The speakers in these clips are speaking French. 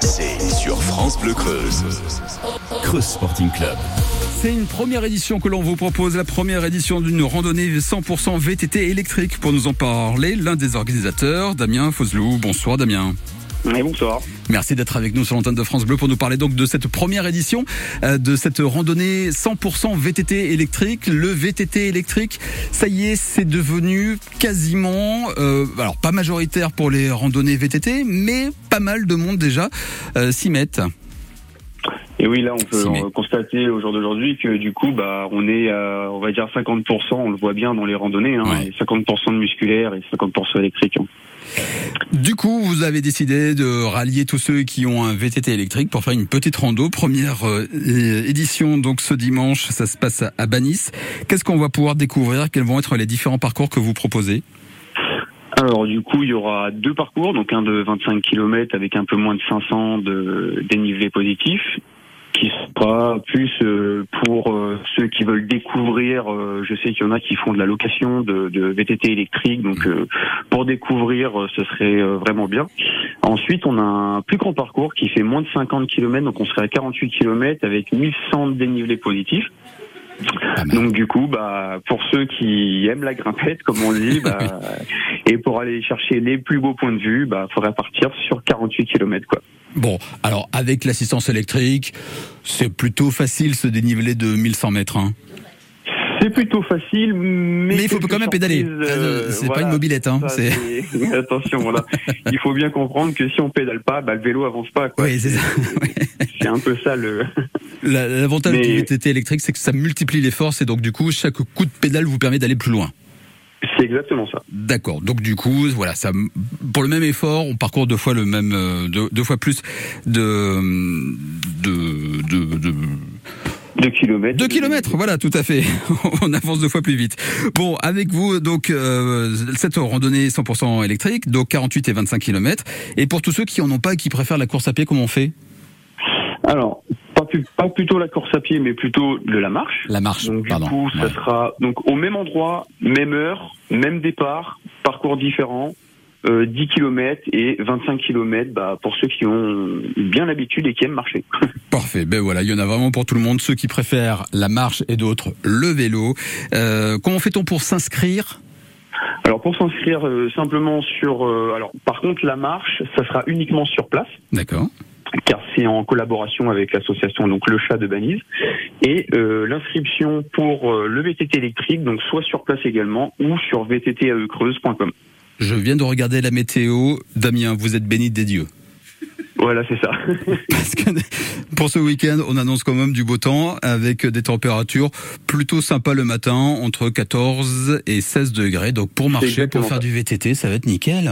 c'est sur France Bleu Creuse. Creuse Sporting Club. C'est une première édition que l'on vous propose, la première édition d'une randonnée 100% VTT électrique. Pour nous en parler, l'un des organisateurs, Damien Fauzelou. Bonsoir Damien. Oui, bonsoir. Merci d'être avec nous sur l'antenne de France Bleu pour nous parler donc de cette première édition euh, de cette randonnée 100% VTT électrique. Le VTT électrique, ça y est, c'est devenu quasiment, euh, alors pas majoritaire pour les randonnées VTT, mais pas mal de monde déjà euh, s'y mettent. Et oui, là, on peut constater au jour d'aujourd'hui que du coup, bah, on est, à, on va dire 50%, on le voit bien dans les randonnées, hein, 50% de musculaire et 50% électrique. Hein. Du coup, vous avez décidé de rallier tous ceux qui ont un VTT électrique pour faire une petite rando. Première euh, édition, donc ce dimanche, ça se passe à Banis. Qu'est-ce qu'on va pouvoir découvrir? Quels vont être les différents parcours que vous proposez? Alors du coup, il y aura deux parcours, donc un de 25 km avec un peu moins de 500 de dénivelé positif qui sera plus euh, pour euh, ceux qui veulent découvrir. Euh, je sais qu'il y en a qui font de la location de, de VTT électrique, donc pour découvrir, ce serait vraiment bien. Ensuite, on a un plus grand parcours qui fait moins de 50 km, donc on serait à 48 km avec 1100 dénivelés positifs. Donc du coup, bah pour ceux qui aiment la grimpette, comme on dit, bah, et pour aller chercher les plus beaux points de vue, bah faudrait partir sur 48 km quoi. Bon, alors avec l'assistance électrique, c'est plutôt facile ce dénivelé de 1100 mètres. Hein. C'est plutôt facile, mais, il faut quand même pédaler. Euh, c'est pas une mobilette, hein. Attention, voilà. il faut bien comprendre que si on pédale pas, bah, le vélo avance pas. Oui, c'est ça. c'est un peu ça le. L'avantage du VTT électrique, c'est que ça multiplie les forces et donc du coup, chaque coup de pédale vous permet d'aller plus loin. C'est exactement ça. D'accord. Donc du coup, voilà, ça, pour le même effort, on parcourt deux fois le même, euh, deux, fois plus de, de, de, de deux kilomètres. Deux kilomètres, voilà, tout à fait. On avance deux fois plus vite. Bon, avec vous, donc, euh, cette randonnée 100% électrique, donc 48 et 25 kilomètres. Et pour tous ceux qui en ont pas et qui préfèrent la course à pied, comment on fait? Alors, pas, plutôt la course à pied, mais plutôt de la marche. La marche, donc, du coup, ça sera donc au même endroit, même heure, même départ, parcours différent. 10 euh, km et 25 km bah, pour ceux qui ont bien l'habitude et qui aiment marcher. Parfait, ben voilà, il y en a vraiment pour tout le monde, ceux qui préfèrent la marche et d'autres le vélo. Euh, comment fait-on pour s'inscrire? Alors pour s'inscrire euh, simplement sur alors par contre la marche ça sera uniquement sur place. D'accord car c'est en collaboration avec l'association donc le chat de Banise et euh, l'inscription pour euh, le VTT électrique donc soit sur place également ou sur vttaecreuse.com. Je viens de regarder la météo, Damien, vous êtes béni des dieux. Voilà, c'est ça. Parce que pour ce week-end, on annonce quand même du beau temps avec des températures plutôt sympas le matin, entre 14 et 16 degrés. Donc pour marcher, pour faire du VTT, ça va être nickel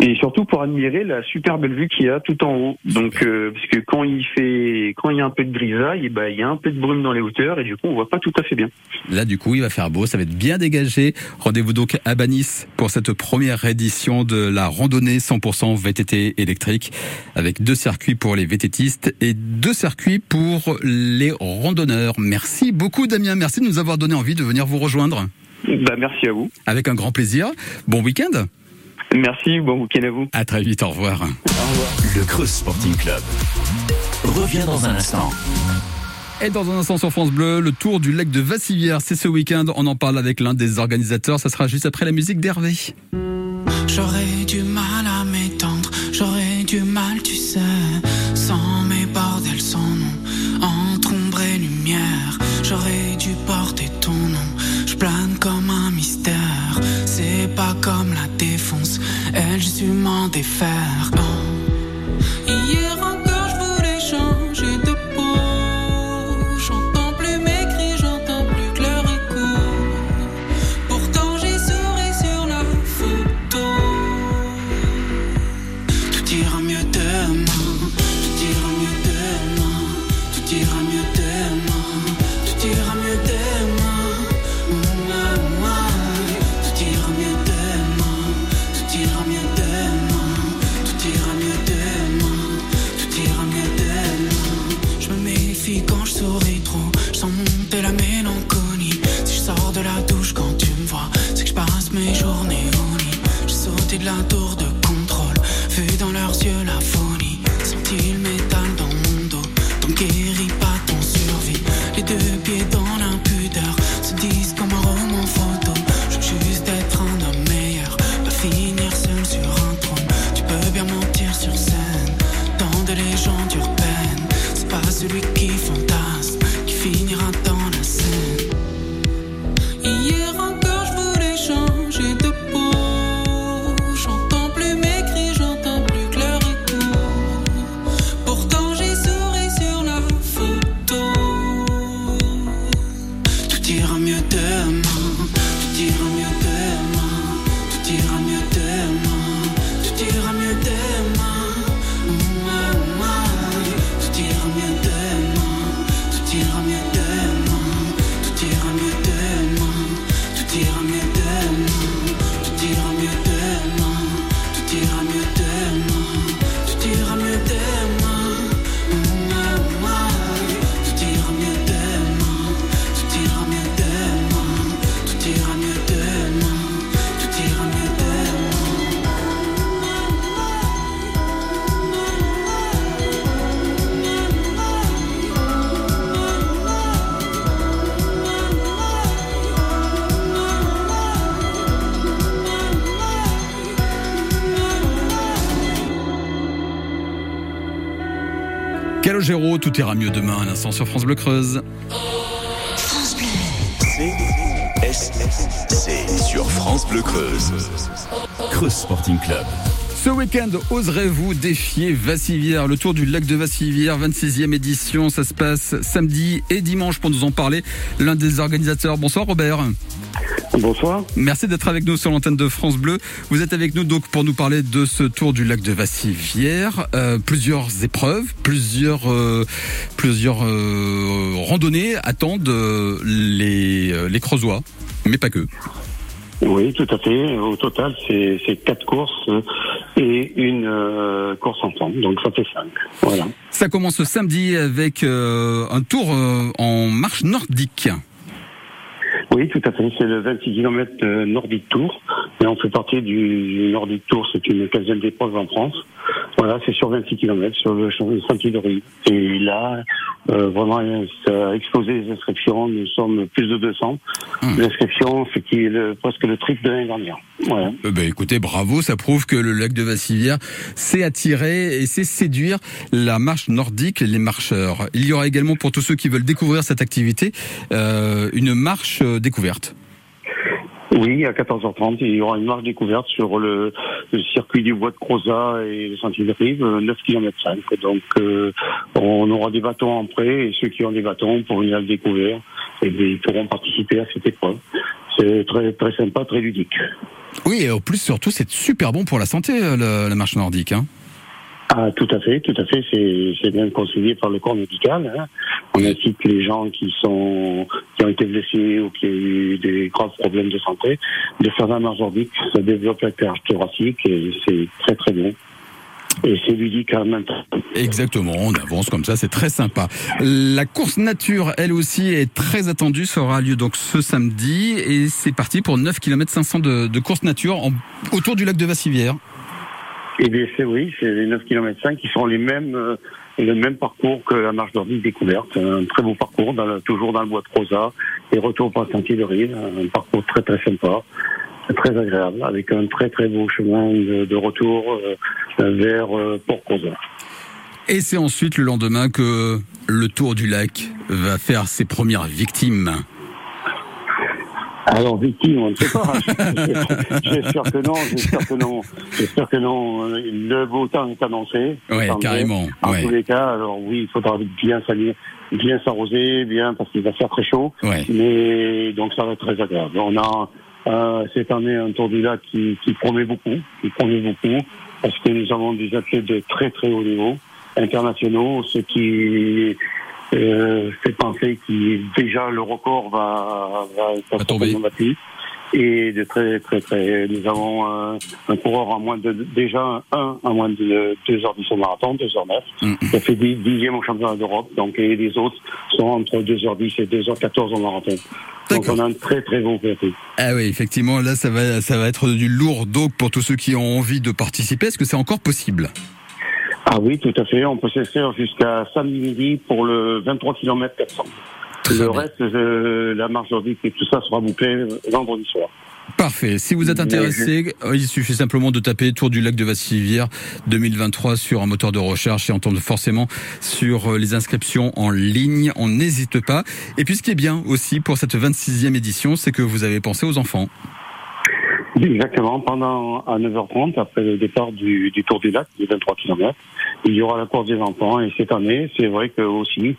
et surtout pour admirer la super belle vue qu'il y a tout en haut. Donc euh, parce que quand il fait quand il y a un peu de grisaille, et ben il y a un peu de brume dans les hauteurs et du coup on voit pas tout à fait bien. Là du coup il va faire beau, ça va être bien dégagé. Rendez-vous donc à Banis pour cette première édition de la randonnée 100% VTT électrique avec deux circuits pour les VTTistes et deux circuits pour les randonneurs. Merci beaucoup Damien, merci de nous avoir donné envie de venir vous rejoindre. Bah, merci à vous. Avec un grand plaisir. Bon week-end. Merci, bon week-end à vous. À très vite, au revoir. Au revoir. Le Creuse Sporting Club revient dans un instant. Et dans un instant sur France Bleu, le tour du lac de Vassivière, c'est ce week-end. On en parle avec l'un des organisateurs. Ça sera juste après la musique d'Hervé. J'aurais Fast. Tout ira mieux demain, un instant sur France Bleu Creuse. CSC sur France Bleu Creuse. Creuse Sporting Club. Ce week-end, oserez-vous défier Vassivière? Le tour du lac de Vassivière, 26e édition, ça se passe samedi et dimanche pour nous en parler. L'un des organisateurs, bonsoir Robert. Bonsoir. Merci d'être avec nous sur l'antenne de France Bleu. Vous êtes avec nous donc pour nous parler de ce tour du lac de Vassivière. Euh, plusieurs épreuves, plusieurs euh, plusieurs euh, randonnées attendent les les Creusois, mais pas que. Oui, tout à fait. Au total, c'est quatre courses et une euh, course ensemble. Donc ça fait cinq. Voilà. Ça commence samedi avec euh, un tour euh, en marche nordique. Oui, tout à fait. C'est le 26 km de Nordic Tour. Et on fait partie du Nordic Tour. C'est une quinzaine d'épreuves en France. Voilà, c'est sur 26 km sur le champ- de Rive. Et là, euh, vraiment, ça a explosé les inscriptions. Nous sommes plus de 200. Hum. L'inscription, c'est qui est le- presque le triple de l'année dernière. Voilà. Euh, ben, écoutez, bravo, ça prouve que le lac de Vassivière sait attirer et sait séduire la marche nordique, les marcheurs. Il y aura également pour tous ceux qui veulent découvrir cette activité euh, une marche euh, découverte. Oui, à 14h30, il y aura une marche découverte sur le, circuit du bois de Crozat et le sentier de Rive, euh, 9 km 5. Donc, euh, on aura des bâtons en prêt et ceux qui ont des bâtons pour venir le découvrir, et bien, ils pourront participer à cette épreuve. C'est très, très sympa, très ludique. Oui, et au plus surtout, c'est super bon pour la santé, euh, la, la marche nordique. Hein. Ah, tout à fait, tout à fait. C'est, c'est bien conseillé par le corps médical. Hein. On incite les gens qui sont, qui ont été blessés ou qui ont eu des graves problèmes de santé de faire la marche nordique. Ça développe la cage thoracique et c'est très très bon. Et c'est ludique en même temps. Exactement, on avance comme ça, c'est très sympa. La course nature, elle aussi, est très attendue, ça aura lieu donc ce samedi et c'est parti pour 9 km 500 de, de course nature en- autour du lac de Vassivière. Et bien c'est oui, c'est les 9 km 5 qui sont les mêmes, euh, le même parcours que la marche nordique découverte. Un très beau parcours, toujours dans le bois de Prosa et retour par sentier de Rive. Un parcours très très sympa, très agréable, avec un très très beau chemin de, de retour euh, vers euh, Port Prosa. Et c'est ensuite le lendemain que le tour du lac va faire ses premières victimes. Alors victime, on ne sait pas. j'espère que non, j'espère que non, j'espère que non. Le beau temps est annoncé. Mieux. carrément, En ouais. tous les cas, alors oui, il faudra bien s'allier, bien s'arroser, bien parce qu'il va faire très chaud. Ouais. Mais donc ça va être très agréable. On a euh, cette année un tour du lac qui, qui promet beaucoup, qui promet beaucoup, parce que nous avons des athlètes de très très haut niveau, internationaux, ce qui euh, fait penser que déjà le record va, va, Va tomber. Et de très très très, nous avons un, un coureur en moins de déjà un en moins de deux heures dix au marathon, deux heures neuf. Mm, mm. Il a fait dix- dixième au championnat d'Europe, donc et les autres sont entre 2h10 et 2h14 au marathon. Donc on a un très très bon VTT. Ah oui, effectivement, là ça va, ça va être du lourd donc pour tous ceux qui ont envie de participer. Est-ce que c'est encore possible? Ah oui, tout à fait. On peut s'inscrire jusqu'à samedi midi pour le 23 km 400. le reste, euh, la marche nordique et tout ça sera bouclé vendredi soir. Parfait. Si vous êtes intéressé, euh, il suffit simplement de taper Tour du lac de Vassivière 2023 sur un moteur de recherche et entendre forcément sur euh, les inscriptions en ligne. On n'hésite pas. Et puis ce qui est bien aussi pour cette 26e édition, c'est que vous avez pensé aux enfants. Exactement. Pendant à 9h30, après le départ du, du Tour du Lac, des 23 km, il y aura la course des enfants. Et cette année, c'est vrai que aussi,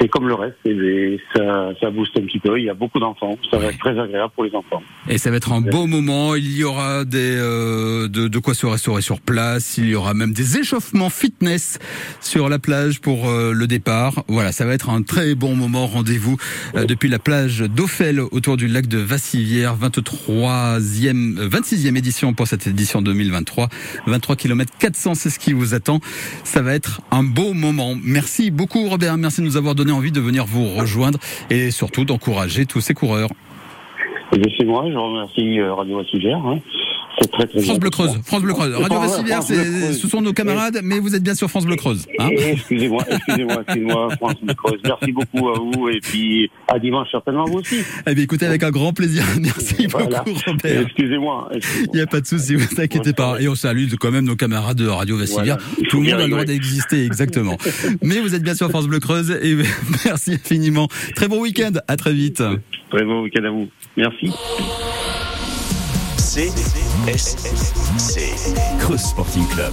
c'est comme le reste, et ça, ça booste un petit peu. Il y a beaucoup d'enfants, ça va être très agréable pour les enfants. Et ça va être un beau moment. Il y aura des euh, de, de, quoi se restaurer sur place. Il y aura même des échauffements fitness sur la plage pour euh, le départ. Voilà, ça va être un très bon moment. Rendez-vous euh, depuis la plage d'Ophel autour du lac de Vassivière, 23e, 26e édition pour cette édition 2023. 23 km 400, c'est ce qui vous attend. Ça va être un beau moment. Merci beaucoup Robert. Merci de nous avoir donné envie de venir vous rejoindre et surtout d'encourager tous ces coureurs. C'est très, très France Bleu Creuse. France Bleu Creuse. Radio Vassivière, ce sont nos camarades, mais vous êtes bien sur France Bleu Creuse. Hein excusez-moi, excusez-moi, excusez-moi, France Bleu Creuse. Merci beaucoup à vous et puis à dimanche certainement vous aussi. Eh bien, écoutez, avec un grand plaisir. Merci beaucoup, Robert. Excusez-moi. Il n'y a pas de souci, vous inquiétez pas. Et on salue quand même nos camarades de Radio Vassivière. Tout le monde a le droit d'exister, exactement. mais vous êtes bien sur France Bleu Creuse et merci infiniment. Très bon week-end. À très vite. Très bon week-end à vous. Merci. C S C Creuse Sporting Club.